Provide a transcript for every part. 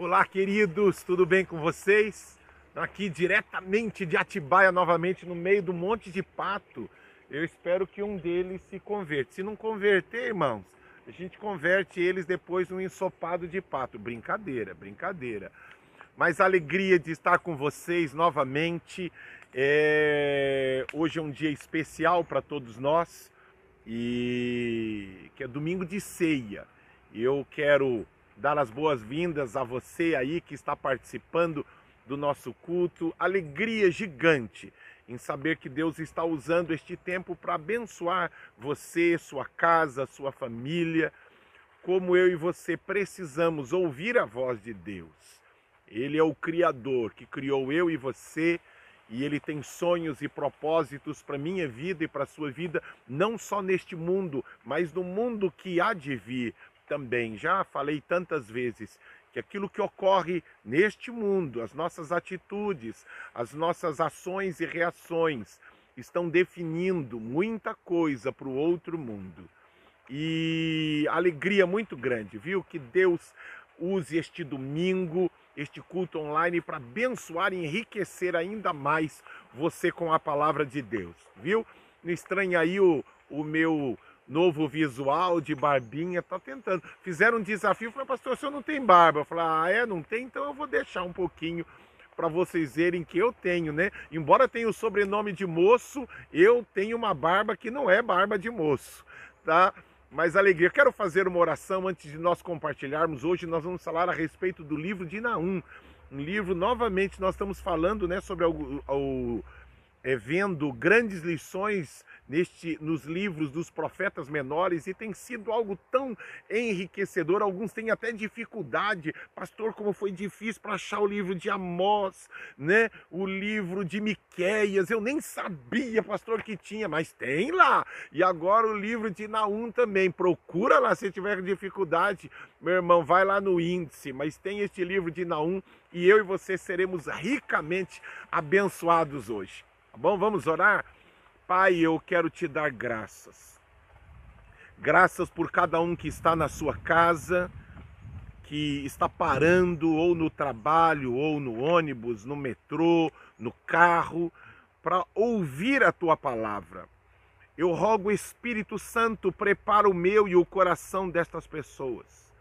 Olá, queridos, tudo bem com vocês? Aqui diretamente de Atibaia, novamente no meio do monte de pato. Eu espero que um deles se converte. Se não converter, irmãos, a gente converte eles depois num ensopado de pato. Brincadeira, brincadeira. Mas a alegria de estar com vocês novamente. É... Hoje é um dia especial para todos nós e que é domingo de ceia. Eu quero dar as boas-vindas a você aí que está participando do nosso culto. Alegria gigante em saber que Deus está usando este tempo para abençoar você, sua casa, sua família. Como eu e você precisamos ouvir a voz de Deus. Ele é o Criador que criou eu e você e ele tem sonhos e propósitos para minha vida e para sua vida, não só neste mundo, mas no mundo que há de vir também. Já falei tantas vezes que aquilo que ocorre neste mundo, as nossas atitudes, as nossas ações e reações estão definindo muita coisa para o outro mundo. E alegria muito grande, viu? Que Deus use este domingo, este culto online para abençoar e enriquecer ainda mais você com a palavra de Deus, viu? Não estranha aí o, o meu novo visual de barbinha, tá tentando. Fizeram um desafio, falei, pastor, o senhor não tem barba? Eu falei, ah, é, não tem? Então eu vou deixar um pouquinho para vocês verem que eu tenho, né? Embora tenha o sobrenome de moço, eu tenho uma barba que não é barba de moço, tá? Mas alegria. Quero fazer uma oração antes de nós compartilharmos. Hoje nós vamos falar a respeito do livro de Naum. Um livro, novamente, nós estamos falando né, sobre o, o é, vendo grandes lições neste, nos livros dos profetas menores e tem sido algo tão enriquecedor. Alguns têm até dificuldade, pastor, como foi difícil para achar o livro de Amós, né? O livro de Miqueias. Eu nem sabia, pastor, que tinha, mas tem lá. E agora o livro de Naum também. Procura lá se tiver dificuldade, meu irmão, vai lá no índice. Mas tem este livro de Naum e eu e você seremos ricamente abençoados hoje. Tá bom? Vamos orar? Pai, eu quero te dar graças. Graças por cada um que está na sua casa, que está parando ou no trabalho, ou no ônibus, no metrô, no carro, para ouvir a tua palavra. Eu rogo, Espírito Santo, prepara o meu e o coração destas pessoas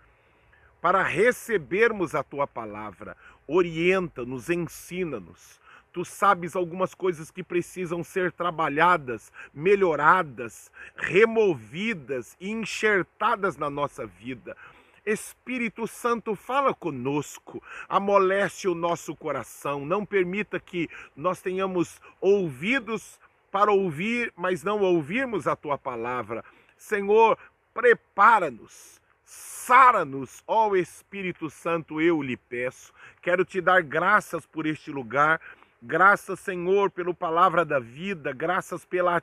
para recebermos a tua palavra. Orienta-nos, ensina-nos Tu sabes algumas coisas que precisam ser trabalhadas, melhoradas, removidas e enxertadas na nossa vida. Espírito Santo, fala conosco, amolece o nosso coração, não permita que nós tenhamos ouvidos para ouvir, mas não ouvirmos a tua palavra. Senhor, prepara-nos, sara-nos, ó Espírito Santo, eu lhe peço. Quero te dar graças por este lugar, Graças, Senhor, pela palavra da vida, graças pela,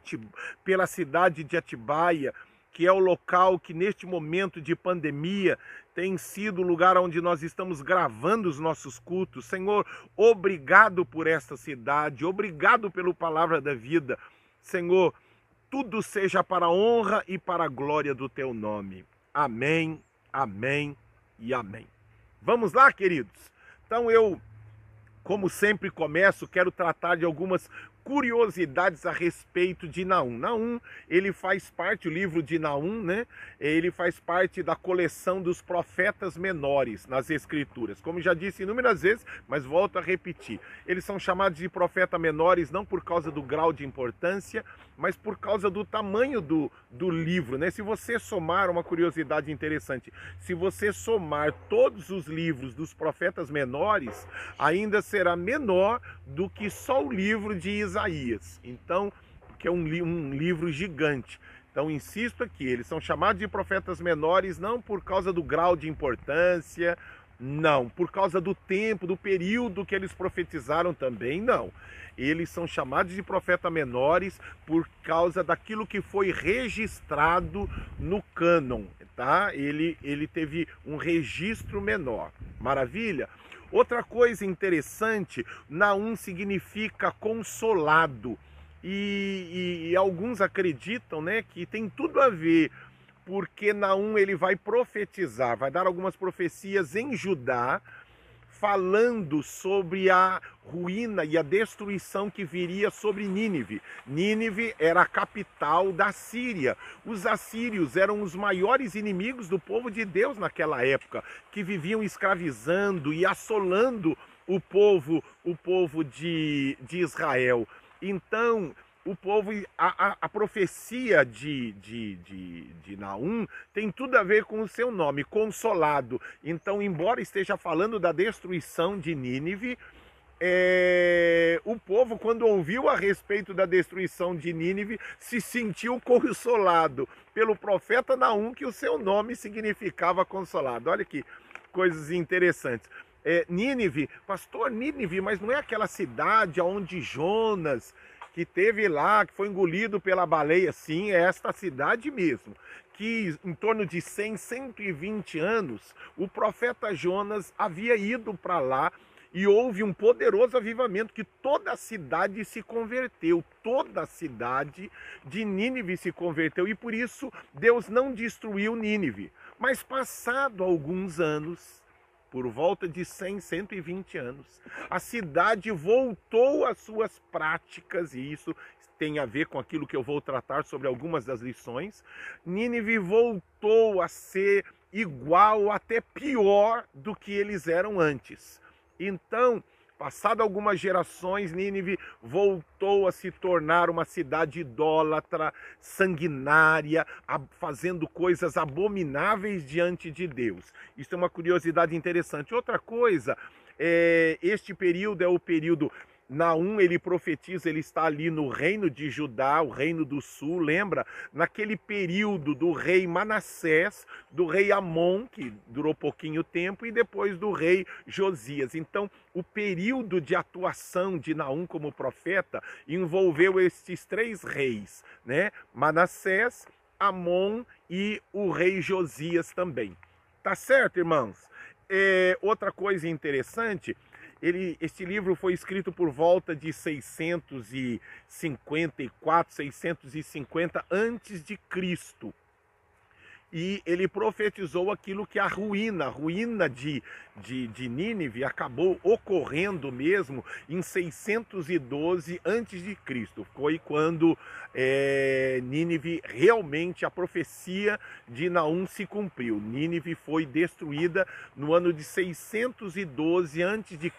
pela cidade de Atibaia, que é o local que neste momento de pandemia tem sido o lugar onde nós estamos gravando os nossos cultos. Senhor, obrigado por esta cidade, obrigado pela palavra da vida. Senhor, tudo seja para a honra e para a glória do teu nome. Amém, amém e amém. Vamos lá, queridos? Então eu como sempre começo, quero tratar de algumas curiosidades a respeito de Naum. Naum, ele faz parte, o livro de Naum, né? Ele faz parte da coleção dos profetas menores nas escrituras. Como já disse inúmeras vezes, mas volto a repetir. Eles são chamados de profetas menores não por causa do grau de importância, mas por causa do tamanho do, do livro, né? Se você somar, uma curiosidade interessante, se você somar todos os livros dos profetas menores, ainda será menor do que só o livro de Isaías Isaías. Então, que é um, um livro gigante. Então, insisto aqui, eles são chamados de profetas menores não por causa do grau de importância, não, por causa do tempo, do período que eles profetizaram também, não. Eles são chamados de profetas menores por causa daquilo que foi registrado no cânon, tá? Ele, ele teve um registro menor. Maravilha? Outra coisa interessante, Naum significa consolado. E, e, e, alguns acreditam né, que tem tudo a ver, porque Naum ele vai profetizar, vai dar algumas profecias em Judá, falando sobre a ruína e a destruição que viria sobre Nínive. Nínive era a capital da Síria. Os assírios eram os maiores inimigos do povo de Deus naquela época, que viviam escravizando e assolando o povo, o povo de, de Israel. Então, o povo, a, a, a profecia de, de, de, de Naum tem tudo a ver com o seu nome, consolado. Então, embora esteja falando da destruição de Nínive, é, o povo, quando ouviu a respeito da destruição de Nínive, se sentiu consolado pelo profeta Naum, que o seu nome significava consolado. Olha que coisas interessantes. É, Nínive, pastor Nínive, mas não é aquela cidade onde Jonas que teve lá, que foi engolido pela baleia, sim, é esta cidade mesmo. Que em torno de 100, 120 anos, o profeta Jonas havia ido para lá e houve um poderoso avivamento que toda a cidade se converteu, toda a cidade de Nínive se converteu e por isso Deus não destruiu Nínive. Mas passado alguns anos, por volta de 100, 120 anos. A cidade voltou às suas práticas, e isso tem a ver com aquilo que eu vou tratar sobre algumas das lições. Nínive voltou a ser igual, até pior do que eles eram antes. Então, Passado algumas gerações, Nínive voltou a se tornar uma cidade idólatra, sanguinária, fazendo coisas abomináveis diante de Deus. Isso é uma curiosidade interessante. Outra coisa, é, este período é o período Naum ele profetiza, ele está ali no reino de Judá, o reino do sul, lembra? Naquele período do rei Manassés, do rei Amon, que durou pouquinho tempo, e depois do rei Josias. Então, o período de atuação de Naum como profeta envolveu estes três reis, né? Manassés, Amon e o rei Josias também. Tá certo, irmãos? É, outra coisa interessante ele, este livro foi escrito por volta de 654, 650 antes de Cristo e ele profetizou aquilo que a ruína, a ruína de, de, de Nínive acabou ocorrendo mesmo em 612 a.C. Foi quando é, Nínive realmente a profecia de Naum se cumpriu. Nínive foi destruída no ano de 612 a.C.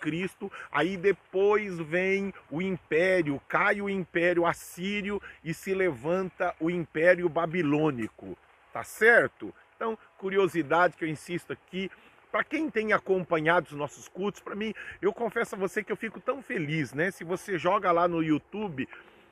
Aí depois vem o império, cai o império assírio e se levanta o império babilônico. Tá certo? Então, curiosidade que eu insisto aqui, para quem tem acompanhado os nossos cultos, para mim, eu confesso a você que eu fico tão feliz, né? Se você joga lá no YouTube,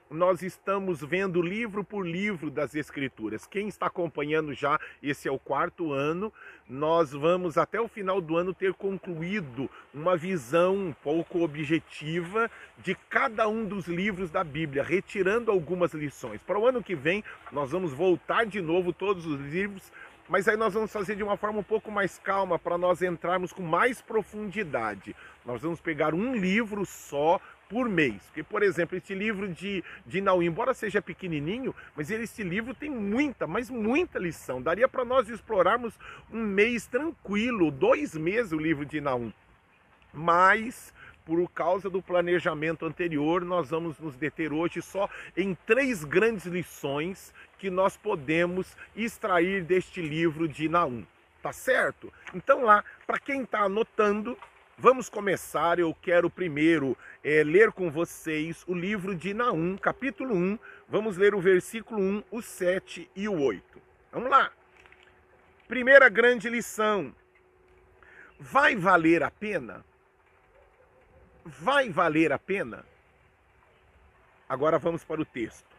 nós estamos vendo livro por livro das Escrituras. Quem está acompanhando já, esse é o quarto ano, nós vamos até o final do ano ter concluído uma visão um pouco objetiva de cada um dos livros da Bíblia, retirando algumas lições. Para o ano que vem, nós vamos voltar de novo todos os livros mas aí nós vamos fazer de uma forma um pouco mais calma para nós entrarmos com mais profundidade. Nós vamos pegar um livro só por mês. Porque, por exemplo, esse livro de, de Naum, embora seja pequenininho, mas esse livro tem muita, mas muita lição. Daria para nós explorarmos um mês tranquilo, dois meses o livro de Naum. Mas, por causa do planejamento anterior, nós vamos nos deter hoje só em três grandes lições que nós podemos extrair deste livro de Naum. Tá certo? Então lá, para quem está anotando, Vamos começar, eu quero primeiro é, ler com vocês o livro de Naum, capítulo 1. Vamos ler o versículo 1, o 7 e o 8. Vamos lá. Primeira grande lição. Vai valer a pena? Vai valer a pena? Agora vamos para o texto.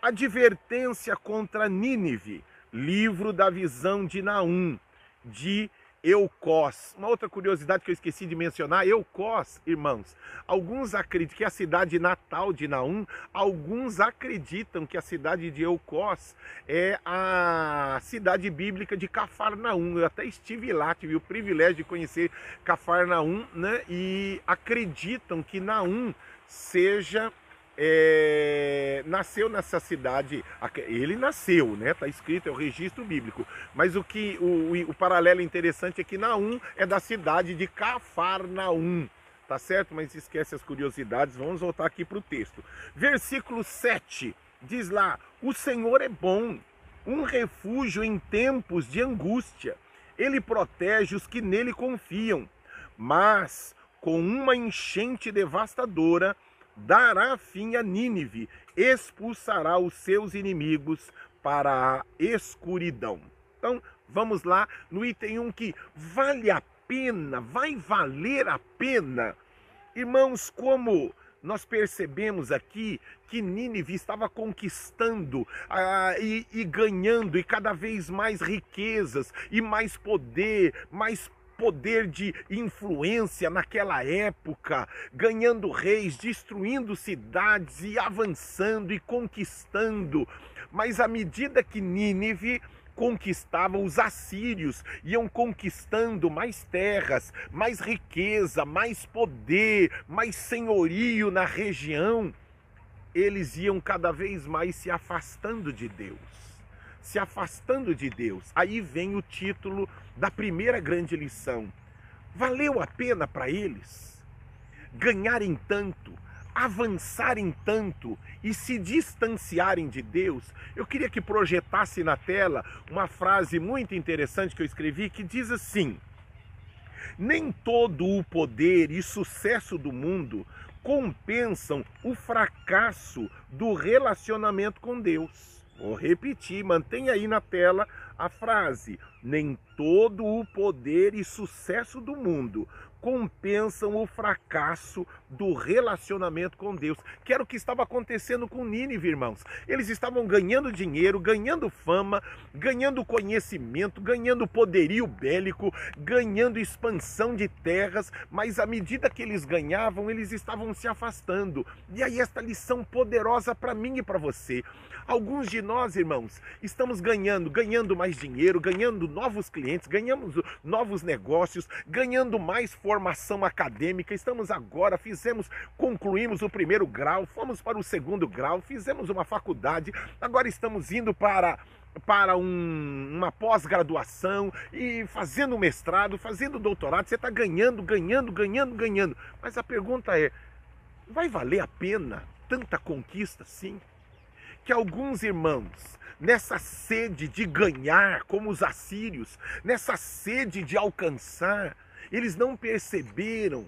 Advertência contra Nínive, livro da visão de Naum, de Eucós. Uma outra curiosidade que eu esqueci de mencionar, Eucós, irmãos. Alguns acreditam que a cidade natal de Naum, alguns acreditam que a cidade de Eucós é a cidade bíblica de Cafarnaum. Eu até estive lá, tive o privilégio de conhecer Cafarnaum, né? E acreditam que Naum seja é, nasceu nessa cidade. Ele nasceu, né? Tá escrito, é o registro bíblico. Mas o que o, o, paralelo interessante é que Naum é da cidade de Cafarnaum. Tá certo? Mas esquece as curiosidades. Vamos voltar aqui para o texto. Versículo 7 diz lá: O Senhor é bom, um refúgio em tempos de angústia. Ele protege os que nele confiam. Mas com uma enchente devastadora, dará fim a Nínive, expulsará os seus inimigos para a escuridão. Então, vamos lá no item 1 que vale a pena, vai valer a pena. Irmãos, como nós percebemos aqui que Nínive estava conquistando ah, e, e, ganhando e cada vez mais riquezas e mais poder, mais poder de influência naquela época, ganhando reis, destruindo cidades e avançando e conquistando. Mas à medida que Nínive conquistava os assírios, iam conquistando mais terras, mais riqueza, mais poder, mais senhorio na região, eles iam cada vez mais se afastando de Deus se afastando de Deus. Aí vem o título da primeira grande lição. Valeu a pena para eles ganharem tanto, avançarem tanto e se distanciarem de Deus? Eu queria que projetasse na tela uma frase muito interessante que eu escrevi que diz assim: Nem todo o poder e sucesso do mundo compensam o fracasso do relacionamento com Deus. Vou repetir, mantenha aí na tela a frase: nem todo o poder e sucesso do mundo compensam o fracasso do relacionamento com Deus, que era o que estava acontecendo com Nínive, irmãos. Eles estavam ganhando dinheiro, ganhando fama, ganhando conhecimento, ganhando poderio bélico, ganhando expansão de terras, mas à medida que eles ganhavam, eles estavam se afastando. E aí esta lição poderosa para mim e para você. Alguns de nós, irmãos, estamos ganhando, ganhando mais dinheiro, ganhando novos clientes, ganhamos novos negócios, ganhando mais formação acadêmica. Estamos agora, fizemos, concluímos o primeiro grau, fomos para o segundo grau, fizemos uma faculdade, agora estamos indo para para um, uma pós-graduação e fazendo mestrado, fazendo doutorado, você está ganhando, ganhando, ganhando, ganhando. Mas a pergunta é: vai valer a pena tanta conquista assim? que alguns irmãos, nessa sede de ganhar, como os assírios, nessa sede de alcançar, eles não perceberam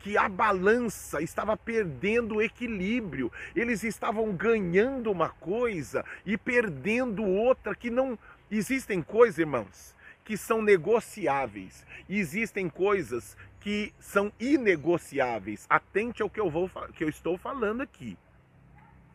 que a balança estava perdendo o equilíbrio. Eles estavam ganhando uma coisa e perdendo outra que não existem coisas, irmãos, que são negociáveis. Existem coisas que são inegociáveis. Atente ao que eu vou que eu estou falando aqui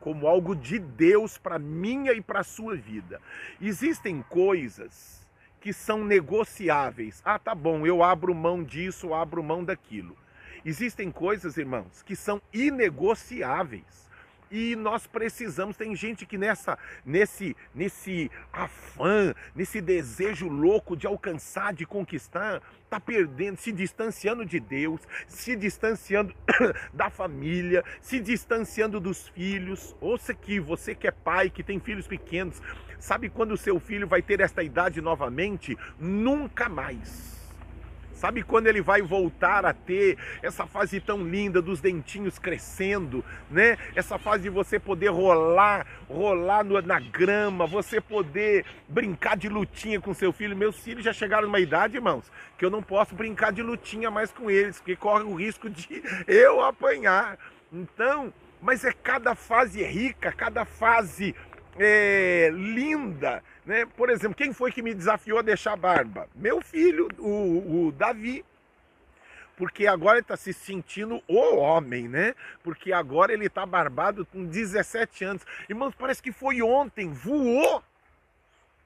como algo de Deus para minha e para sua vida. Existem coisas que são negociáveis. Ah, tá bom, eu abro mão disso, abro mão daquilo. Existem coisas, irmãos, que são inegociáveis e nós precisamos. Tem gente que nessa, nesse, nesse afã, nesse desejo louco de alcançar, de conquistar, está perdendo, se distanciando de Deus, se distanciando da família, se distanciando dos filhos. Ouça aqui, você que é pai, que tem filhos pequenos, sabe quando o seu filho vai ter esta idade novamente? Nunca mais Sabe quando ele vai voltar a ter essa fase tão linda dos dentinhos crescendo, né? Essa fase de você poder rolar, rolar no, na grama, você poder brincar de lutinha com seu filho. Meus filhos já chegaram numa idade, irmãos, que eu não posso brincar de lutinha mais com eles, porque corre o risco de eu apanhar. Então, mas é cada fase rica, cada fase é, linda. Né? Por exemplo, quem foi que me desafiou a deixar barba? Meu filho, o, o Davi. Porque agora ele está se sentindo o homem, né? Porque agora ele está barbado com 17 anos. Irmãos, parece que foi ontem, voou.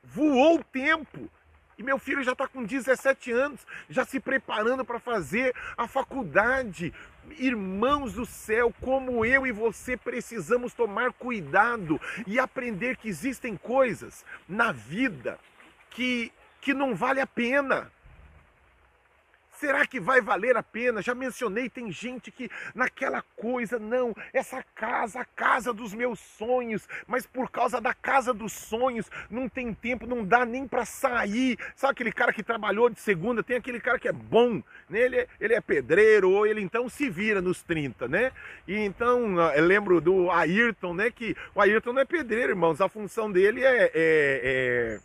Voou o tempo. E meu filho já está com 17 anos, já se preparando para fazer a faculdade. Irmãos do céu, como eu e você precisamos tomar cuidado e aprender que existem coisas na vida que, que não vale a pena. Será que vai valer a pena? Já mencionei, tem gente que naquela coisa, não, essa casa, a casa dos meus sonhos, mas por causa da casa dos sonhos, não tem tempo, não dá nem para sair. Sabe aquele cara que trabalhou de segunda? Tem aquele cara que é bom, né? ele, é, ele é pedreiro, ou ele então se vira nos 30, né? E então, eu lembro do Ayrton, né? Que o Ayrton não é pedreiro, irmãos, a função dele é, é, é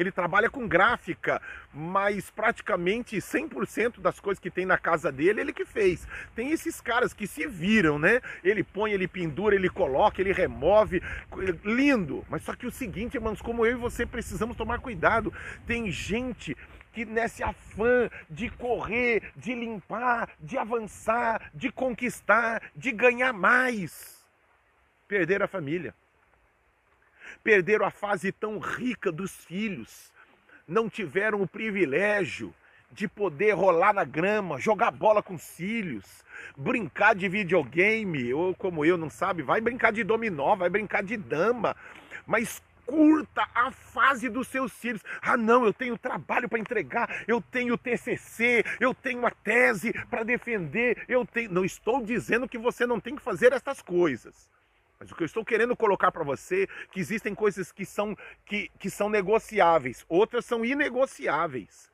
ele trabalha com gráfica, mas praticamente 100% das coisas que tem na casa dele, ele que fez. Tem esses caras que se viram, né? Ele põe, ele pendura, ele coloca, ele remove. Lindo! Mas só que o seguinte, irmãos, como eu e você precisamos tomar cuidado. Tem gente que nesse afã de correr, de limpar, de avançar, de conquistar, de ganhar mais, perder a família perderam a fase tão rica dos filhos, não tiveram o privilégio de poder rolar na grama, jogar bola com os filhos, brincar de videogame, ou como eu, não sabe, vai brincar de dominó, vai brincar de dama, mas curta a fase dos seus filhos. Ah, não, eu tenho trabalho para entregar, eu tenho TCC, eu tenho a tese para defender, eu tenho. Não estou dizendo que você não tem que fazer essas coisas. Mas o que eu estou querendo colocar para você que existem coisas que são, que, que são negociáveis, outras são inegociáveis.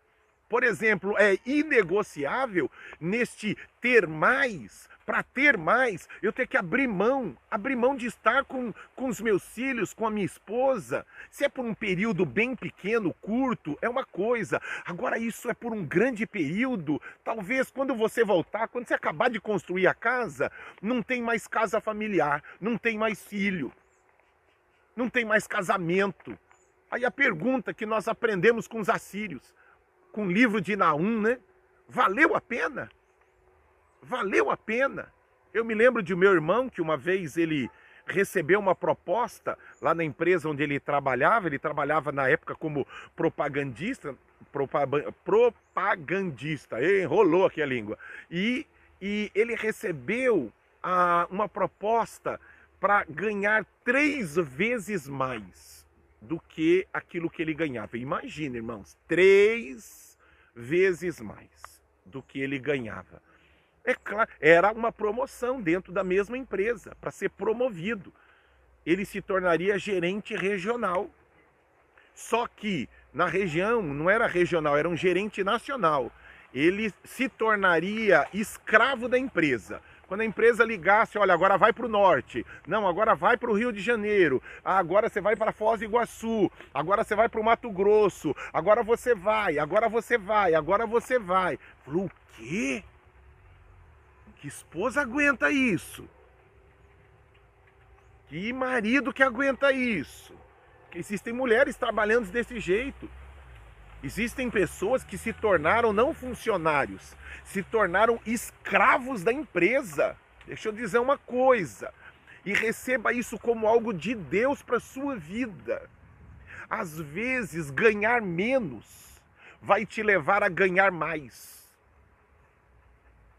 Por exemplo, é inegociável neste ter mais para ter mais, eu tenho que abrir mão, abrir mão de estar com, com os meus filhos, com a minha esposa. Se é por um período bem pequeno, curto, é uma coisa. Agora, isso é por um grande período. Talvez quando você voltar, quando você acabar de construir a casa, não tem mais casa familiar, não tem mais filho, não tem mais casamento. Aí a pergunta que nós aprendemos com os assírios, com o livro de Naum, né? Valeu a pena? valeu a pena. Eu me lembro de meu irmão que uma vez ele recebeu uma proposta lá na empresa onde ele trabalhava, ele trabalhava na época como propagandista, propagandista, enrolou aqui a língua, e, e ele recebeu a, uma proposta para ganhar três vezes mais do que aquilo que ele ganhava. Imagina, irmãos, três vezes mais do que ele ganhava. É claro, era uma promoção dentro da mesma empresa, para ser promovido. Ele se tornaria gerente regional. Só que na região, não era regional, era um gerente nacional. Ele se tornaria escravo da empresa. Quando a empresa ligasse, olha, agora vai para o norte, não, agora vai para o Rio de Janeiro, ah, agora você vai para Foz do Iguaçu, agora você vai para o Mato Grosso, agora você vai, agora você vai, agora você vai. Falou, o quê? Que esposa aguenta isso? Que marido que aguenta isso? Que existem mulheres trabalhando desse jeito. Existem pessoas que se tornaram não funcionários, se tornaram escravos da empresa. Deixa eu dizer uma coisa. E receba isso como algo de Deus para sua vida. Às vezes, ganhar menos vai te levar a ganhar mais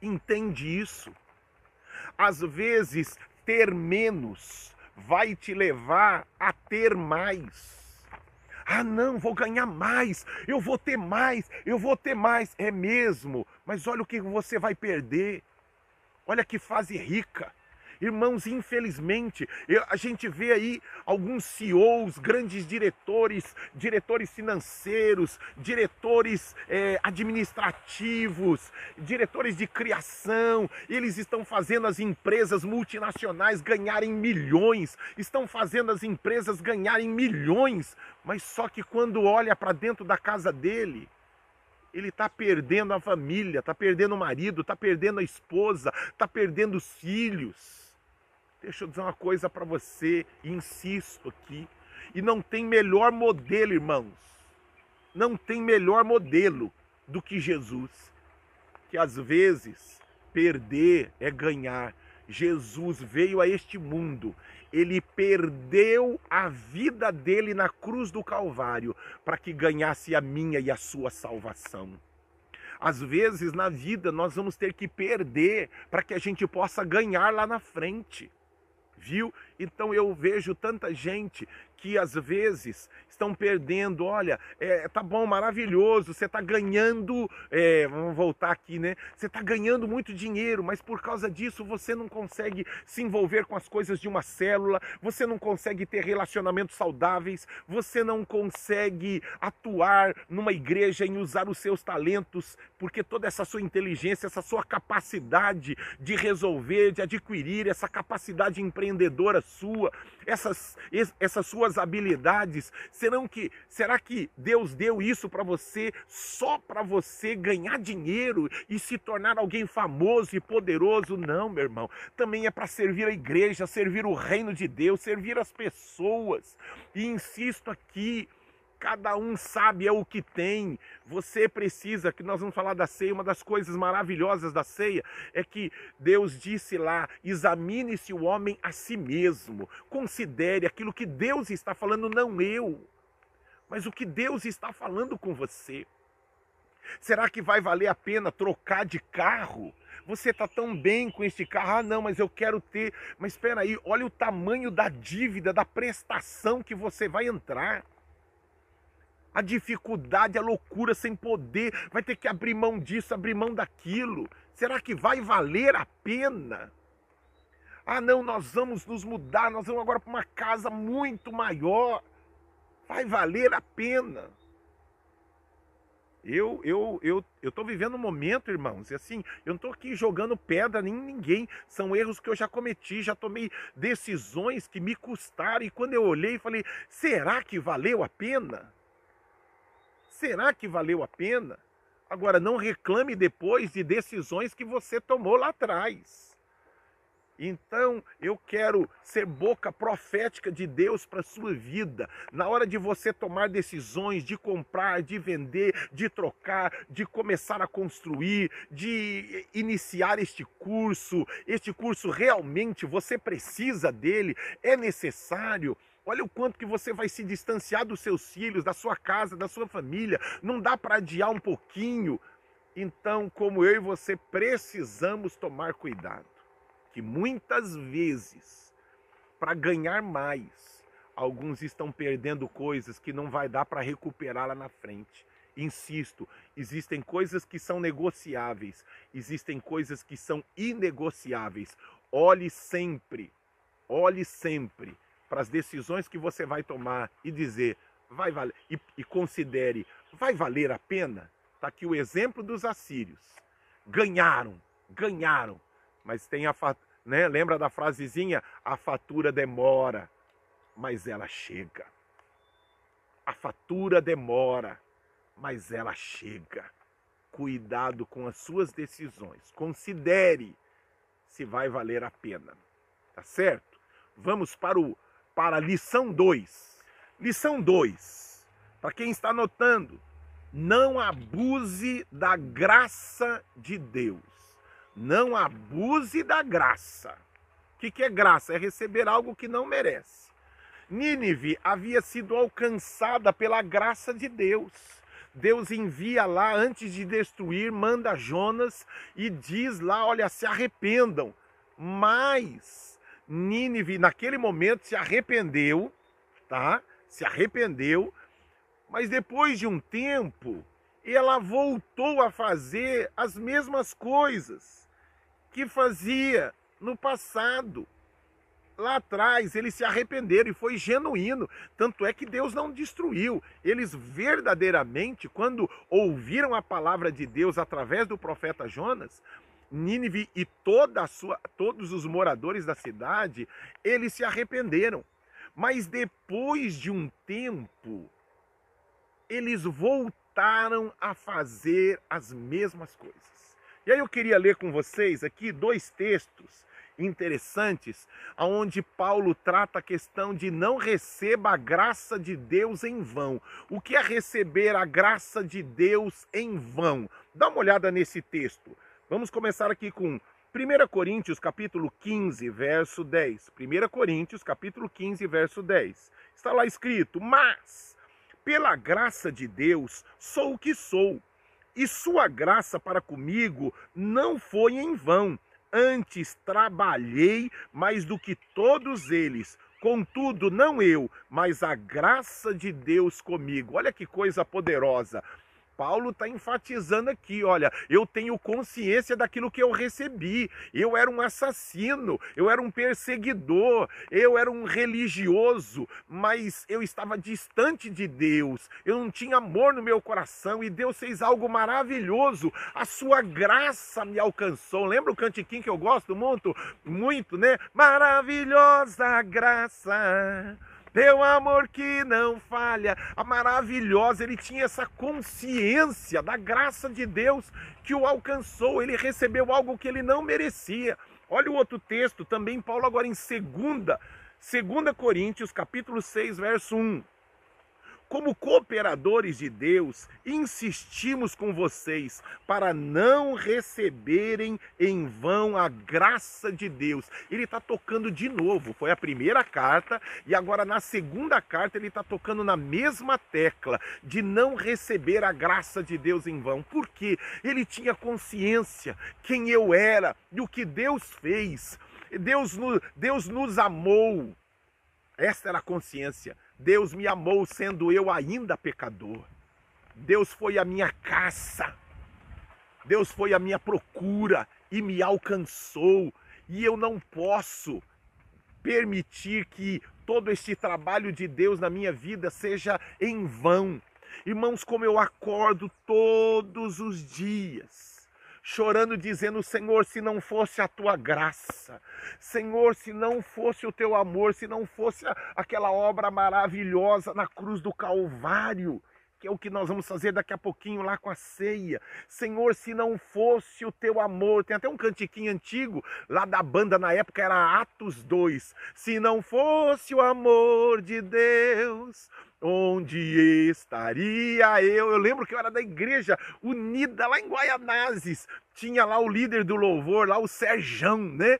entende isso. Às vezes, ter menos vai te levar a ter mais. Ah, não, vou ganhar mais, eu vou ter mais, eu vou ter mais. É mesmo, mas olha o que você vai perder. Olha que fase rica. Irmãos, infelizmente, a gente vê aí alguns CEOs, grandes diretores, diretores financeiros, diretores é, administrativos, diretores de criação, eles estão fazendo as empresas multinacionais ganharem milhões, estão fazendo as empresas ganharem milhões, mas só que quando olha para dentro da casa dele, ele está perdendo a família, está perdendo o marido, está perdendo a esposa, está perdendo os filhos. Deixa eu dizer uma coisa para você, insisto aqui, e não tem melhor modelo, irmãos. Não tem melhor modelo do que Jesus. Que às vezes perder é ganhar. Jesus veio a este mundo, ele perdeu a vida dele na cruz do Calvário para que ganhasse a minha e a sua salvação. Às vezes na vida nós vamos ter que perder para que a gente possa ganhar lá na frente viu? Então eu vejo tanta gente que às vezes estão perdendo. Olha, é, tá bom, maravilhoso, você está ganhando, é, vamos voltar aqui, né? Você está ganhando muito dinheiro, mas por causa disso você não consegue se envolver com as coisas de uma célula, você não consegue ter relacionamentos saudáveis, você não consegue atuar numa igreja em usar os seus talentos, porque toda essa sua inteligência, essa sua capacidade de resolver, de adquirir, essa capacidade empreendedora sua, essas, essas suas habilidades, serão que será que Deus deu isso para você só para você ganhar dinheiro e se tornar alguém famoso e poderoso? Não, meu irmão. Também é para servir a igreja, servir o reino de Deus, servir as pessoas. E insisto aqui, Cada um sabe é o que tem. Você precisa, que nós vamos falar da ceia, uma das coisas maravilhosas da ceia é que Deus disse lá: examine-se o homem a si mesmo. Considere aquilo que Deus está falando, não eu, mas o que Deus está falando com você. Será que vai valer a pena trocar de carro? Você está tão bem com este carro, ah não, mas eu quero ter. Mas espera aí, olha o tamanho da dívida, da prestação que você vai entrar a dificuldade, a loucura sem poder, vai ter que abrir mão disso, abrir mão daquilo. Será que vai valer a pena? Ah, não, nós vamos nos mudar, nós vamos agora para uma casa muito maior. Vai valer a pena. Eu eu eu eu tô vivendo um momento, irmãos, e assim, eu não tô aqui jogando pedra em ninguém. São erros que eu já cometi, já tomei decisões que me custaram e quando eu olhei, falei: "Será que valeu a pena?" Será que valeu a pena? Agora, não reclame depois de decisões que você tomou lá atrás. Então, eu quero ser boca profética de Deus para a sua vida. Na hora de você tomar decisões de comprar, de vender, de trocar, de começar a construir, de iniciar este curso, este curso realmente você precisa dele, é necessário. Olha o quanto que você vai se distanciar dos seus filhos, da sua casa, da sua família. Não dá para adiar um pouquinho. Então, como eu e você precisamos tomar cuidado, que muitas vezes, para ganhar mais, alguns estão perdendo coisas que não vai dar para recuperar lá na frente. Insisto, existem coisas que são negociáveis, existem coisas que são inegociáveis. Olhe sempre, olhe sempre para as decisões que você vai tomar e dizer, vai valer, e, e considere, vai valer a pena? Está aqui o exemplo dos assírios. Ganharam, ganharam, mas tem a né? Lembra da frasezinha? A fatura demora, mas ela chega. A fatura demora, mas ela chega. Cuidado com as suas decisões. Considere se vai valer a pena. Tá certo? Vamos para o para a lição 2. Lição 2. Para quem está anotando, não abuse da graça de Deus. Não abuse da graça. O que, que é graça? É receber algo que não merece. Nínive havia sido alcançada pela graça de Deus. Deus envia lá antes de destruir, manda Jonas e diz lá: olha, se arrependam. Mas Nínive, naquele momento, se arrependeu, tá? Se arrependeu, mas depois de um tempo, ela voltou a fazer as mesmas coisas que fazia no passado. Lá atrás eles se arrependeram e foi genuíno. Tanto é que Deus não destruiu. Eles verdadeiramente, quando ouviram a palavra de Deus através do profeta Jonas, Nínive e toda a sua, todos os moradores da cidade, eles se arrependeram. Mas depois de um tempo, eles voltaram a fazer as mesmas coisas. E aí eu queria ler com vocês aqui dois textos interessantes, aonde Paulo trata a questão de não receba a graça de Deus em vão. O que é receber a graça de Deus em vão? Dá uma olhada nesse texto. Vamos começar aqui com 1 Coríntios capítulo 15, verso 10. 1 Coríntios capítulo 15, verso 10. Está lá escrito: "Mas pela graça de Deus sou o que sou, e sua graça para comigo não foi em vão. Antes trabalhei mais do que todos eles, Contudo, não eu, mas a graça de Deus comigo. Olha que coisa poderosa. Paulo está enfatizando aqui: olha, eu tenho consciência daquilo que eu recebi. Eu era um assassino, eu era um perseguidor, eu era um religioso, mas eu estava distante de Deus, eu não tinha amor no meu coração e Deus fez algo maravilhoso. A sua graça me alcançou. Lembra o cantiquinho que eu gosto muito? Muito, né? Maravilhosa graça teu amor que não falha, a maravilhosa, ele tinha essa consciência da graça de Deus que o alcançou, ele recebeu algo que ele não merecia. Olha o outro texto, também Paulo agora em segunda, segunda Coríntios, capítulo 6, verso 1. Como cooperadores de Deus, insistimos com vocês para não receberem em vão a graça de Deus. Ele está tocando de novo. Foi a primeira carta e agora na segunda carta ele está tocando na mesma tecla de não receber a graça de Deus em vão. Porque ele tinha consciência quem eu era e o que Deus fez. Deus, Deus nos amou. Esta era a consciência. Deus me amou sendo eu ainda pecador. Deus foi a minha caça. Deus foi a minha procura e me alcançou. E eu não posso permitir que todo este trabalho de Deus na minha vida seja em vão. Irmãos, como eu acordo todos os dias chorando, dizendo: Senhor, se não fosse a tua graça, Senhor, se não fosse o teu amor, se não fosse aquela obra maravilhosa na cruz do Calvário, que é o que nós vamos fazer daqui a pouquinho lá com a ceia. Senhor, se não fosse o teu amor, tem até um cantiquinho antigo lá da banda na época era Atos 2. Se não fosse o amor de Deus, onde estaria eu? Eu lembro que eu era da igreja unida lá em Guaianazes. Tinha lá o líder do louvor, lá o Serjão, né?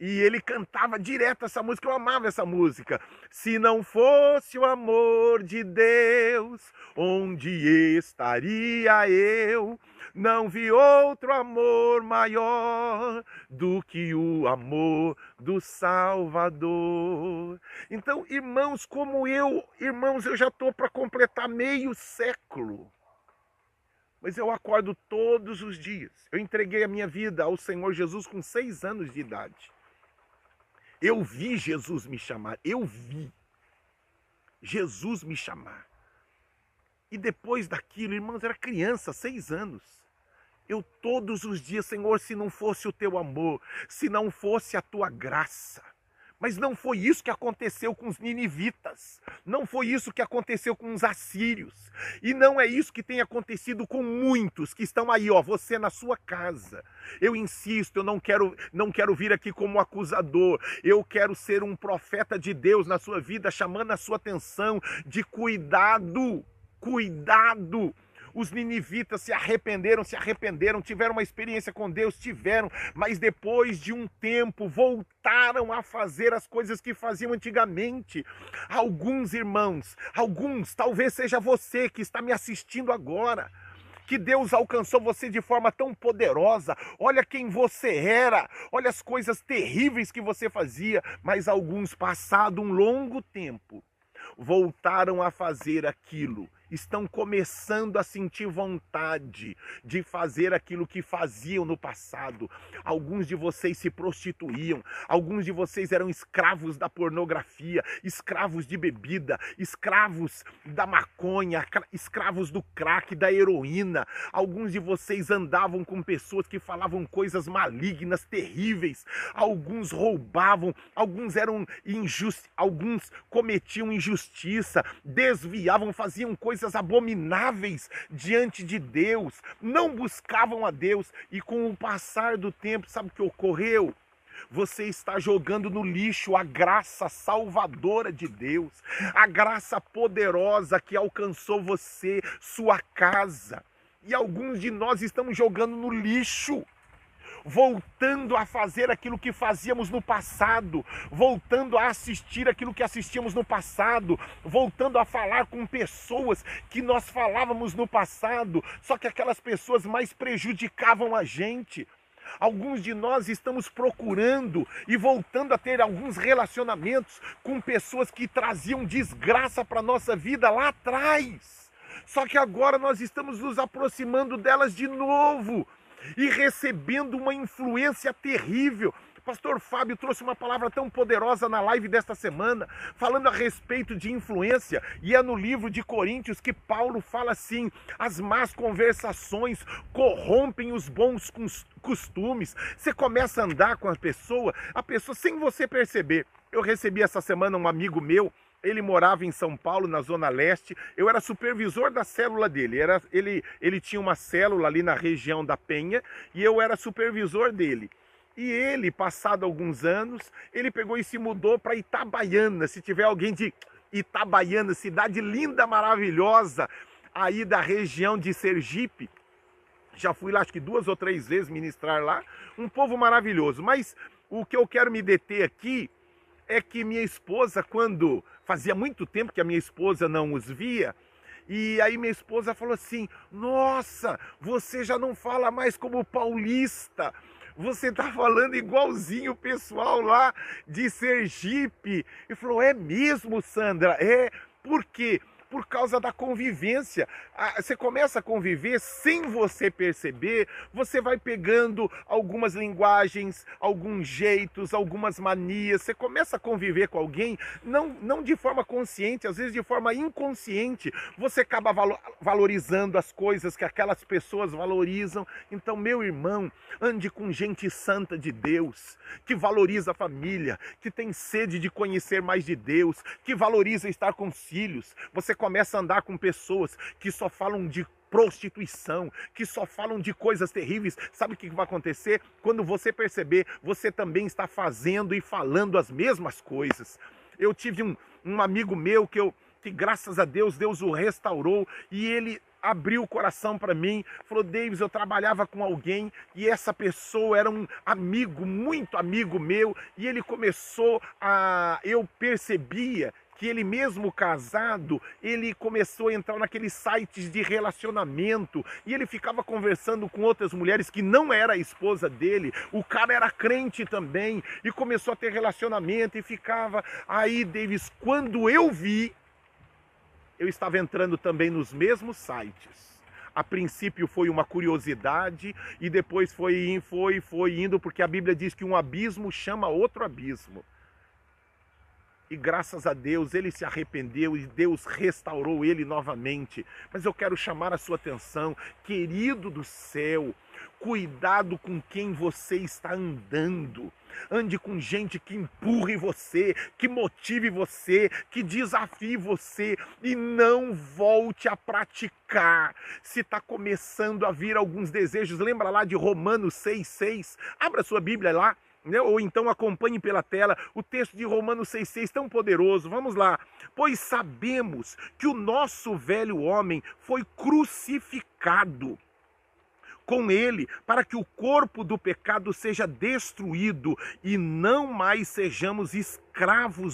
E ele cantava direto essa música, eu amava essa música. Se não fosse o amor de Deus, onde estaria eu? Não vi outro amor maior do que o amor do Salvador. Então, irmãos, como eu, irmãos, eu já estou para completar meio século. Mas eu acordo todos os dias. Eu entreguei a minha vida ao Senhor Jesus com seis anos de idade. Eu vi Jesus me chamar, eu vi Jesus me chamar. E depois daquilo, irmãos, era criança, seis anos. Eu todos os dias, Senhor, se não fosse o teu amor, se não fosse a tua graça, mas não foi isso que aconteceu com os ninivitas, não foi isso que aconteceu com os assírios, e não é isso que tem acontecido com muitos que estão aí, ó, você na sua casa. Eu insisto, eu não quero não quero vir aqui como acusador. Eu quero ser um profeta de Deus na sua vida, chamando a sua atenção de cuidado, cuidado os ninivitas se arrependeram, se arrependeram, tiveram uma experiência com Deus, tiveram, mas depois de um tempo voltaram a fazer as coisas que faziam antigamente. Alguns irmãos, alguns, talvez seja você que está me assistindo agora que Deus alcançou você de forma tão poderosa. Olha quem você era, olha as coisas terríveis que você fazia, mas alguns, passado um longo tempo, voltaram a fazer aquilo estão começando a sentir vontade de fazer aquilo que faziam no passado. Alguns de vocês se prostituíam, alguns de vocês eram escravos da pornografia, escravos de bebida, escravos da maconha, escravos do crack, da heroína. Alguns de vocês andavam com pessoas que falavam coisas malignas, terríveis. Alguns roubavam, alguns eram injustos, alguns cometiam injustiça, desviavam, faziam coisas coisas abomináveis diante de Deus, não buscavam a Deus e com o passar do tempo, sabe o que ocorreu? Você está jogando no lixo a graça salvadora de Deus, a graça poderosa que alcançou você, sua casa. E alguns de nós estamos jogando no lixo voltando a fazer aquilo que fazíamos no passado, voltando a assistir aquilo que assistíamos no passado, voltando a falar com pessoas que nós falávamos no passado, só que aquelas pessoas mais prejudicavam a gente. Alguns de nós estamos procurando e voltando a ter alguns relacionamentos com pessoas que traziam desgraça para a nossa vida lá atrás. Só que agora nós estamos nos aproximando delas de novo e recebendo uma influência terrível. Pastor Fábio trouxe uma palavra tão poderosa na live desta semana, falando a respeito de influência, e é no livro de Coríntios que Paulo fala assim: as más conversações corrompem os bons costumes. Você começa a andar com a pessoa, a pessoa sem você perceber. Eu recebi essa semana um amigo meu, ele morava em São Paulo, na Zona Leste. Eu era supervisor da célula dele. Era, ele, ele tinha uma célula ali na região da Penha e eu era supervisor dele. E ele, passado alguns anos, ele pegou e se mudou para Itabaiana. Se tiver alguém de Itabaiana, cidade linda, maravilhosa, aí da região de Sergipe, já fui lá acho que duas ou três vezes ministrar lá. Um povo maravilhoso. Mas o que eu quero me deter aqui é que minha esposa, quando fazia muito tempo que a minha esposa não os via, e aí minha esposa falou assim: Nossa, você já não fala mais como paulista, você tá falando igualzinho o pessoal lá de Sergipe. E falou: É mesmo, Sandra? É, por quê? Por causa da convivência. Você começa a conviver sem você perceber, você vai pegando algumas linguagens, alguns jeitos, algumas manias. Você começa a conviver com alguém, não, não de forma consciente, às vezes de forma inconsciente. Você acaba valorizando as coisas que aquelas pessoas valorizam. Então, meu irmão, ande com gente santa de Deus, que valoriza a família, que tem sede de conhecer mais de Deus, que valoriza estar com os filhos. Você começa a andar com pessoas que só falam de prostituição, que só falam de coisas terríveis, sabe o que vai acontecer? Quando você perceber, você também está fazendo e falando as mesmas coisas. Eu tive um, um amigo meu que eu que graças a Deus Deus o restaurou e ele abriu o coração para mim, falou: Davis, eu trabalhava com alguém e essa pessoa era um amigo, muito amigo meu, e ele começou a. Eu percebia que ele mesmo casado, ele começou a entrar naqueles sites de relacionamento e ele ficava conversando com outras mulheres que não era a esposa dele. O cara era crente também e começou a ter relacionamento e ficava aí, Davis, quando eu vi, eu estava entrando também nos mesmos sites. A princípio foi uma curiosidade e depois foi, foi, foi indo, porque a Bíblia diz que um abismo chama outro abismo. E graças a Deus ele se arrependeu e Deus restaurou ele novamente. Mas eu quero chamar a sua atenção, querido do céu, cuidado com quem você está andando. Ande com gente que empurre você, que motive você, que desafie você e não volte a praticar. Se está começando a vir alguns desejos, lembra lá de Romanos 6,6? Abra sua Bíblia lá né? ou então acompanhe pela tela o texto de Romanos 6,6, tão poderoso. Vamos lá. Pois sabemos que o nosso velho homem foi crucificado com ele, para que o corpo do pecado seja destruído e não mais sejamos escravos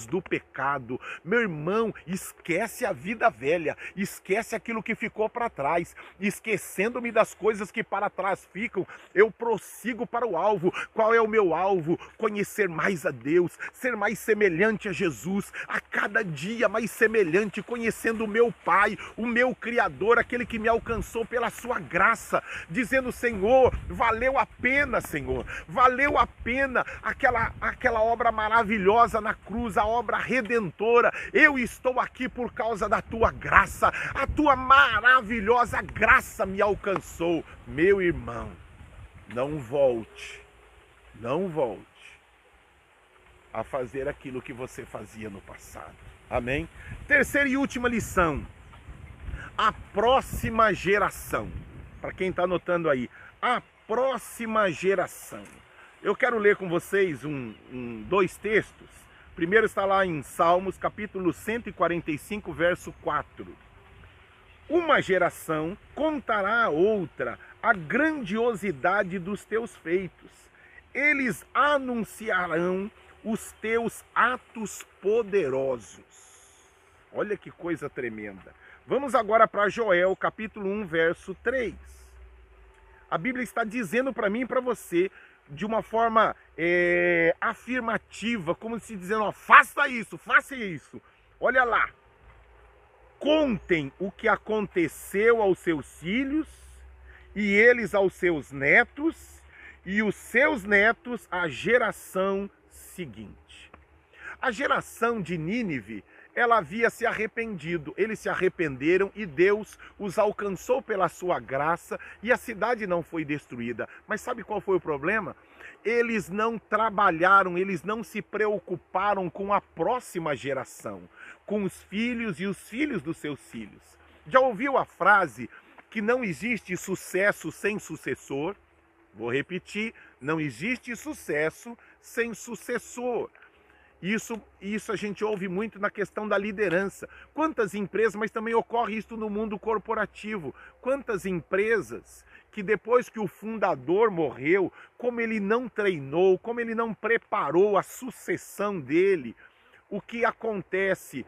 do pecado. Meu irmão, esquece a vida velha, esquece aquilo que ficou para trás, esquecendo-me das coisas que para trás ficam, eu prossigo para o alvo. Qual é o meu alvo? Conhecer mais a Deus, ser mais semelhante a Jesus, a cada dia mais semelhante, conhecendo o meu Pai, o meu Criador, aquele que me alcançou pela sua graça, dizendo: Senhor, valeu a pena, Senhor, valeu a pena aquela, aquela obra maravilhosa na cruz, a obra redentora. Eu estou aqui por causa da tua graça, a tua maravilhosa graça me alcançou. Meu irmão, não volte, não volte a fazer aquilo que você fazia no passado. Amém? Terceira e última lição. A próxima geração para quem está anotando aí, a próxima geração. Eu quero ler com vocês um, um, dois textos. Primeiro está lá em Salmos, capítulo 145, verso 4. Uma geração contará a outra a grandiosidade dos teus feitos. Eles anunciarão os teus atos poderosos. Olha que coisa tremenda. Vamos agora para Joel, capítulo 1, verso 3. A Bíblia está dizendo para mim e para você de uma forma é, afirmativa, como se dizendo: ó, faça isso, faça isso. Olha lá. Contem o que aconteceu aos seus filhos e eles aos seus netos e os seus netos à geração seguinte. A geração de Nínive ela havia se arrependido. Eles se arrependeram e Deus os alcançou pela sua graça e a cidade não foi destruída. Mas sabe qual foi o problema? Eles não trabalharam, eles não se preocuparam com a próxima geração, com os filhos e os filhos dos seus filhos. Já ouviu a frase que não existe sucesso sem sucessor? Vou repetir: não existe sucesso sem sucessor. Isso, isso a gente ouve muito na questão da liderança. Quantas empresas, mas também ocorre isso no mundo corporativo. Quantas empresas que depois que o fundador morreu, como ele não treinou, como ele não preparou a sucessão dele, o que acontece?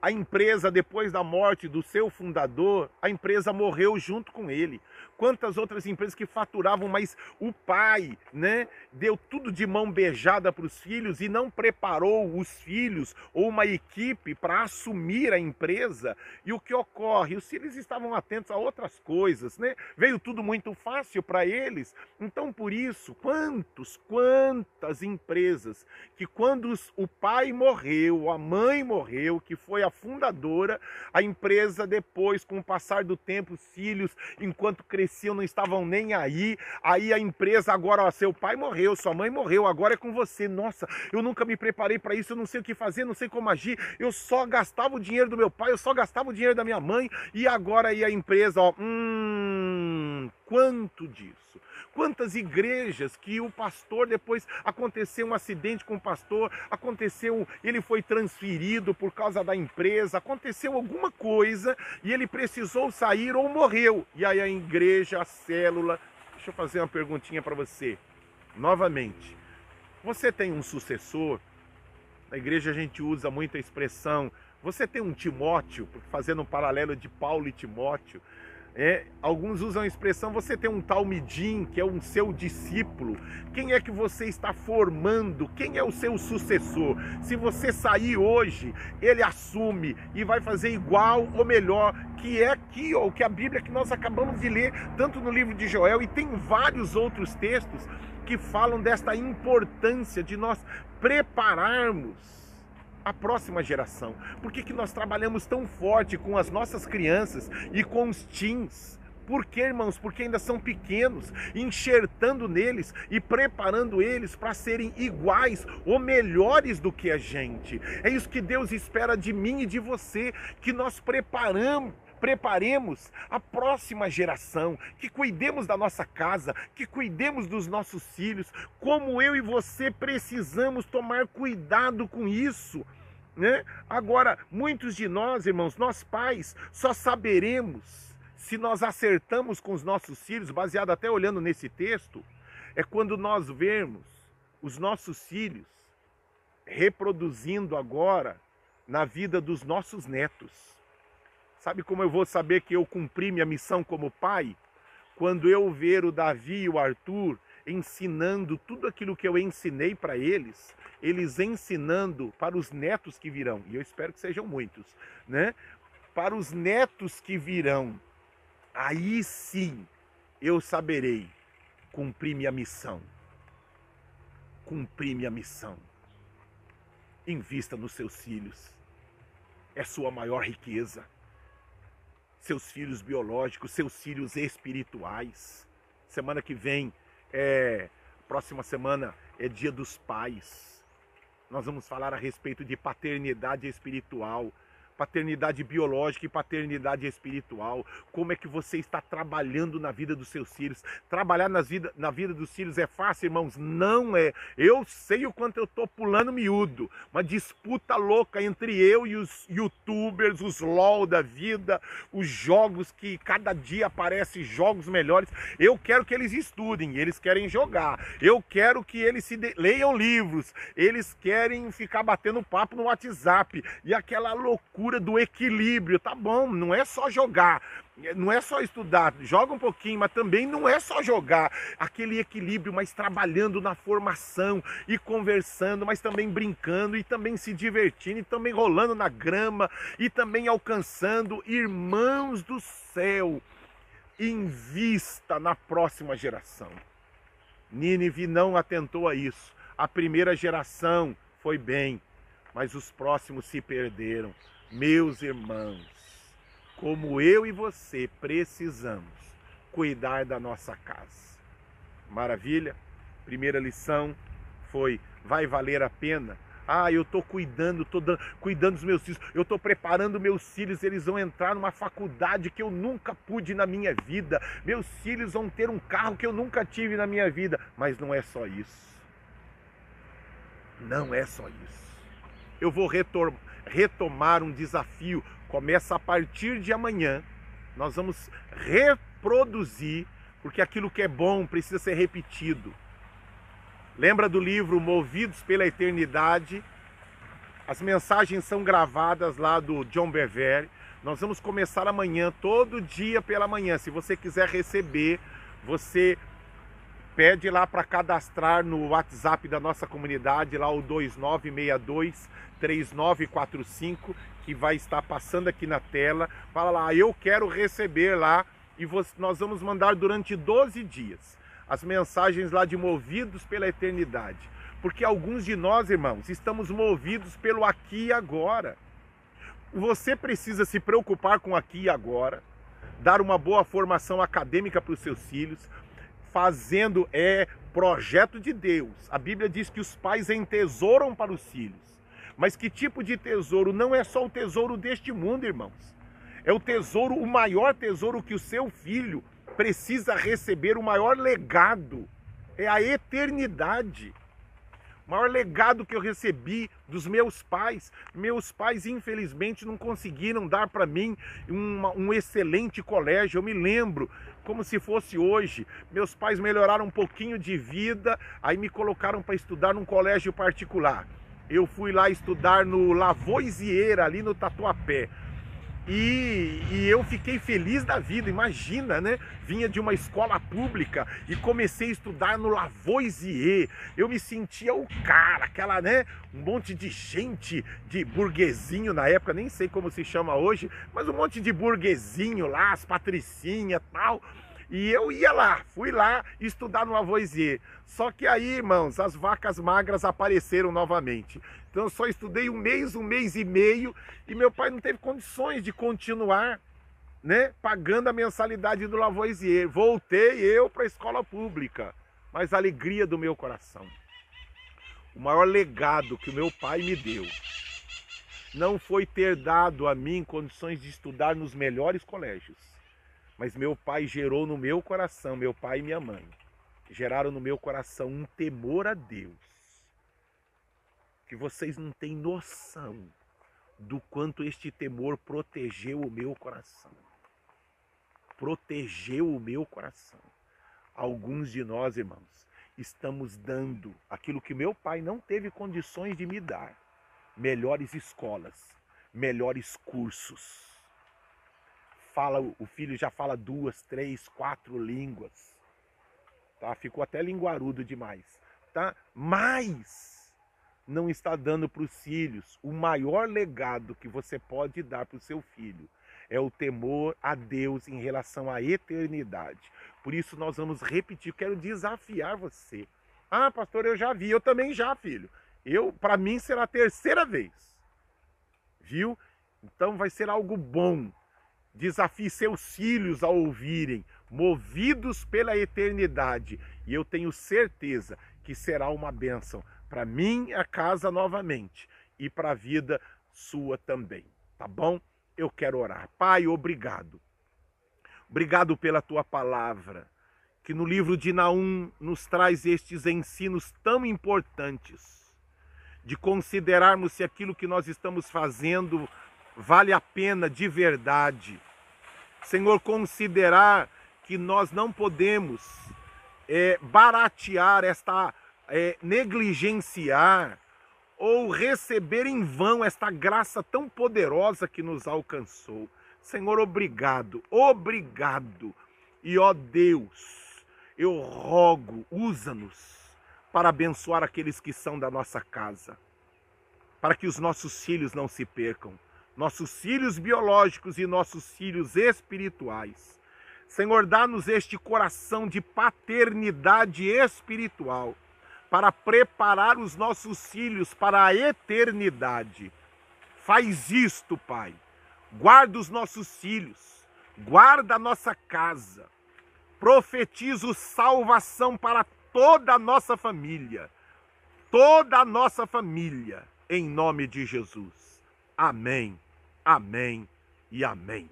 A empresa, depois da morte do seu fundador, a empresa morreu junto com ele. Quantas outras empresas que faturavam, mas o pai, né, deu tudo de mão beijada para os filhos e não preparou os filhos ou uma equipe para assumir a empresa. E o que ocorre? Os filhos estavam atentos a outras coisas, né? Veio tudo muito fácil para eles. Então, por isso, quantos, quantas empresas que quando o pai morreu, a mãe morreu, que foi a fundadora, a empresa depois, com o passar do tempo, os filhos, enquanto cresciam, não estavam nem aí. Aí a empresa agora, ó, seu pai morreu, sua mãe morreu, agora é com você. Nossa, eu nunca me preparei para isso, eu não sei o que fazer, não sei como agir. Eu só gastava o dinheiro do meu pai, eu só gastava o dinheiro da minha mãe e agora aí a empresa, ó, hum, quanto disso? Quantas igrejas que o pastor, depois aconteceu um acidente com o pastor, aconteceu, ele foi transferido por causa da empresa, aconteceu alguma coisa e ele precisou sair ou morreu. E aí a igreja, a célula. Deixa eu fazer uma perguntinha para você. Novamente, você tem um sucessor? Na igreja a gente usa muita expressão. Você tem um Timóteo, fazendo um paralelo de Paulo e Timóteo. É, alguns usam a expressão você tem um tal midim, que é um seu discípulo. Quem é que você está formando? Quem é o seu sucessor? Se você sair hoje, ele assume e vai fazer igual ou melhor, que é aqui, ó, que a Bíblia que nós acabamos de ler, tanto no livro de Joel e tem vários outros textos que falam desta importância de nós prepararmos a próxima geração? Por que, que nós trabalhamos tão forte com as nossas crianças e com os teens? Por que, irmãos? Porque ainda são pequenos, enxertando neles e preparando eles para serem iguais ou melhores do que a gente. É isso que Deus espera de mim e de você, que nós preparamos preparemos a próxima geração, que cuidemos da nossa casa, que cuidemos dos nossos filhos, como eu e você precisamos tomar cuidado com isso. Né? Agora, muitos de nós, irmãos, nós pais, só saberemos se nós acertamos com os nossos filhos, baseado até olhando nesse texto, é quando nós vermos os nossos filhos reproduzindo agora na vida dos nossos netos. Sabe como eu vou saber que eu cumpri minha missão como pai? Quando eu ver o Davi e o Arthur ensinando tudo aquilo que eu ensinei para eles, eles ensinando para os netos que virão, e eu espero que sejam muitos, né? Para os netos que virão, aí sim eu saberei cumprir minha missão. Cumprir minha missão. Invista nos seus filhos. É sua maior riqueza seus filhos biológicos, seus filhos espirituais. Semana que vem, é, próxima semana, é Dia dos Pais. Nós vamos falar a respeito de paternidade espiritual paternidade biológica e paternidade espiritual. Como é que você está trabalhando na vida dos seus filhos? Trabalhar nas vida, na vida dos filhos é fácil, irmãos? Não é. Eu sei o quanto eu estou pulando miúdo. Uma disputa louca entre eu e os youtubers, os LOL da vida, os jogos que cada dia aparecem jogos melhores. Eu quero que eles estudem, eles querem jogar. Eu quero que eles se de... leiam livros. Eles querem ficar batendo papo no WhatsApp. E aquela loucura procura do equilíbrio, tá bom? Não é só jogar, não é só estudar, joga um pouquinho, mas também não é só jogar. Aquele equilíbrio, mas trabalhando na formação e conversando, mas também brincando e também se divertindo e também rolando na grama e também alcançando irmãos do céu. Invista na próxima geração. Nínive não atentou a isso. A primeira geração foi bem, mas os próximos se perderam. Meus irmãos, como eu e você precisamos cuidar da nossa casa. Maravilha? Primeira lição foi: vai valer a pena ah, eu estou cuidando, estou cuidando dos meus filhos, eu estou preparando meus filhos, eles vão entrar numa faculdade que eu nunca pude na minha vida. Meus filhos vão ter um carro que eu nunca tive na minha vida. Mas não é só isso. Não é só isso. Eu vou retomar um desafio. Começa a partir de amanhã. Nós vamos reproduzir, porque aquilo que é bom precisa ser repetido. Lembra do livro Movidos pela Eternidade? As mensagens são gravadas lá do John Bevere. Nós vamos começar amanhã, todo dia pela manhã. Se você quiser receber, você pede lá para cadastrar no WhatsApp da nossa comunidade, lá o 2962 3945, que vai estar passando aqui na tela. Fala lá, eu quero receber lá e nós vamos mandar durante 12 dias as mensagens lá de movidos pela eternidade. Porque alguns de nós, irmãos, estamos movidos pelo aqui e agora. Você precisa se preocupar com aqui e agora, dar uma boa formação acadêmica para os seus filhos, fazendo é projeto de Deus. A Bíblia diz que os pais entesouram para os filhos. Mas que tipo de tesouro? Não é só o tesouro deste mundo, irmãos. É o tesouro, o maior tesouro que o seu filho precisa receber o maior legado, é a eternidade. O maior legado que eu recebi dos meus pais. Meus pais, infelizmente, não conseguiram dar para mim uma, um excelente colégio. Eu me lembro, como se fosse hoje. Meus pais melhoraram um pouquinho de vida, aí me colocaram para estudar num colégio particular. Eu fui lá estudar no Lavoisiera, ali no Tatuapé. E, e, eu fiquei feliz da vida, imagina, né? Vinha de uma escola pública e comecei a estudar no Lavoisier. Eu me sentia o cara, aquela, né? Um monte de gente de burguesinho na época, nem sei como se chama hoje, mas um monte de burguesinho lá, as patricinhas tal. E eu ia lá, fui lá estudar no Lavoisier. Só que aí, irmãos, as vacas magras apareceram novamente. Então eu só estudei um mês, um mês e meio, e meu pai não teve condições de continuar né, pagando a mensalidade do Lavoisier. Voltei eu para a escola pública, mas a alegria do meu coração. O maior legado que o meu pai me deu não foi ter dado a mim condições de estudar nos melhores colégios mas meu pai gerou no meu coração, meu pai e minha mãe, geraram no meu coração um temor a Deus. Que vocês não têm noção do quanto este temor protegeu o meu coração. Protegeu o meu coração. Alguns de nós, irmãos, estamos dando aquilo que meu pai não teve condições de me dar: melhores escolas, melhores cursos fala, o filho já fala duas, três, quatro línguas. Tá? Ficou até linguarudo demais. Tá? Mas não está dando para os filhos o maior legado que você pode dar para o seu filho. É o temor a Deus em relação à eternidade. Por isso nós vamos repetir, quero desafiar você. Ah, pastor, eu já vi, eu também já, filho. Eu, para mim será a terceira vez. Viu? Então vai ser algo bom Desafie seus filhos a ouvirem, movidos pela eternidade. E eu tenho certeza que será uma bênção para mim, a casa novamente, e para a vida sua também. Tá bom? Eu quero orar. Pai, obrigado. Obrigado pela tua palavra, que no livro de Naum nos traz estes ensinos tão importantes de considerarmos se aquilo que nós estamos fazendo vale a pena de verdade. Senhor, considerar que nós não podemos é, baratear esta, é, negligenciar ou receber em vão esta graça tão poderosa que nos alcançou. Senhor, obrigado, obrigado. E ó Deus, eu rogo, usa-nos para abençoar aqueles que são da nossa casa, para que os nossos filhos não se percam, nossos filhos biológicos e nossos filhos espirituais. Senhor, dá-nos este coração de paternidade espiritual para preparar os nossos filhos para a eternidade. Faz isto, Pai. Guarda os nossos filhos, guarda a nossa casa. Profetizo salvação para toda a nossa família, toda a nossa família, em nome de Jesus. Amém, amém e amém.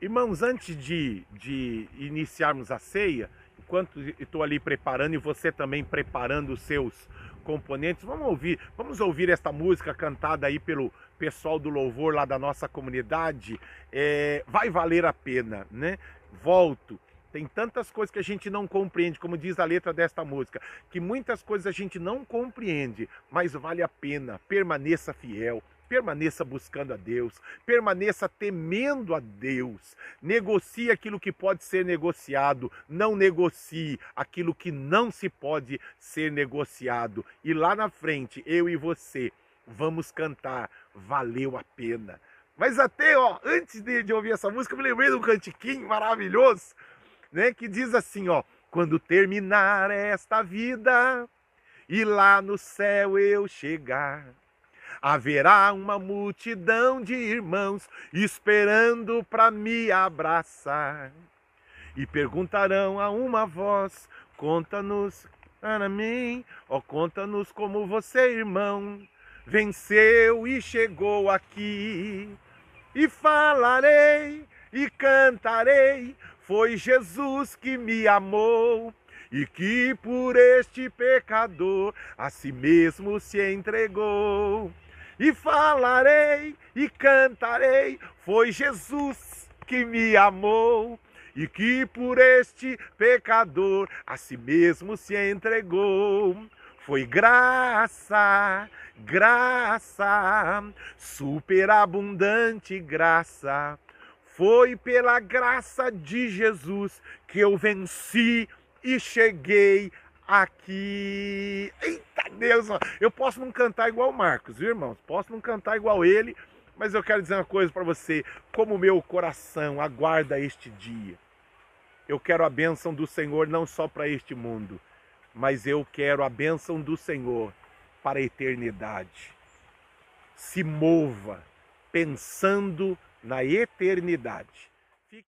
Irmãos, antes de, de iniciarmos a ceia, enquanto estou ali preparando e você também preparando os seus componentes, vamos ouvir, vamos ouvir esta música cantada aí pelo pessoal do louvor lá da nossa comunidade. É, vai valer a pena, né? Volto. Tem tantas coisas que a gente não compreende, como diz a letra desta música, que muitas coisas a gente não compreende, mas vale a pena. Permaneça fiel, permaneça buscando a Deus, permaneça temendo a Deus, negocie aquilo que pode ser negociado, não negocie aquilo que não se pode ser negociado. E lá na frente, eu e você vamos cantar, valeu a pena. Mas até, ó, antes de, de ouvir essa música, eu me lembrei de um cantiquinho maravilhoso, né, que diz assim, ó, quando terminar esta vida e lá no céu eu chegar, haverá uma multidão de irmãos esperando para me abraçar. E perguntarão a uma voz: conta-nos para ó, conta-nos como você, irmão, venceu e chegou aqui. E falarei e cantarei, foi Jesus que me amou e que por este pecador a si mesmo se entregou e falarei e cantarei. Foi Jesus que me amou e que por este pecador a si mesmo se entregou. Foi graça, graça, superabundante graça. Foi pela graça de Jesus que eu venci e cheguei aqui. Eita Deus, eu posso não cantar igual o Marcos, viu, irmãos? Posso não cantar igual ele, mas eu quero dizer uma coisa para você: como meu coração aguarda este dia. Eu quero a bênção do Senhor não só para este mundo, mas eu quero a bênção do Senhor para a eternidade. Se mova pensando na eternidade.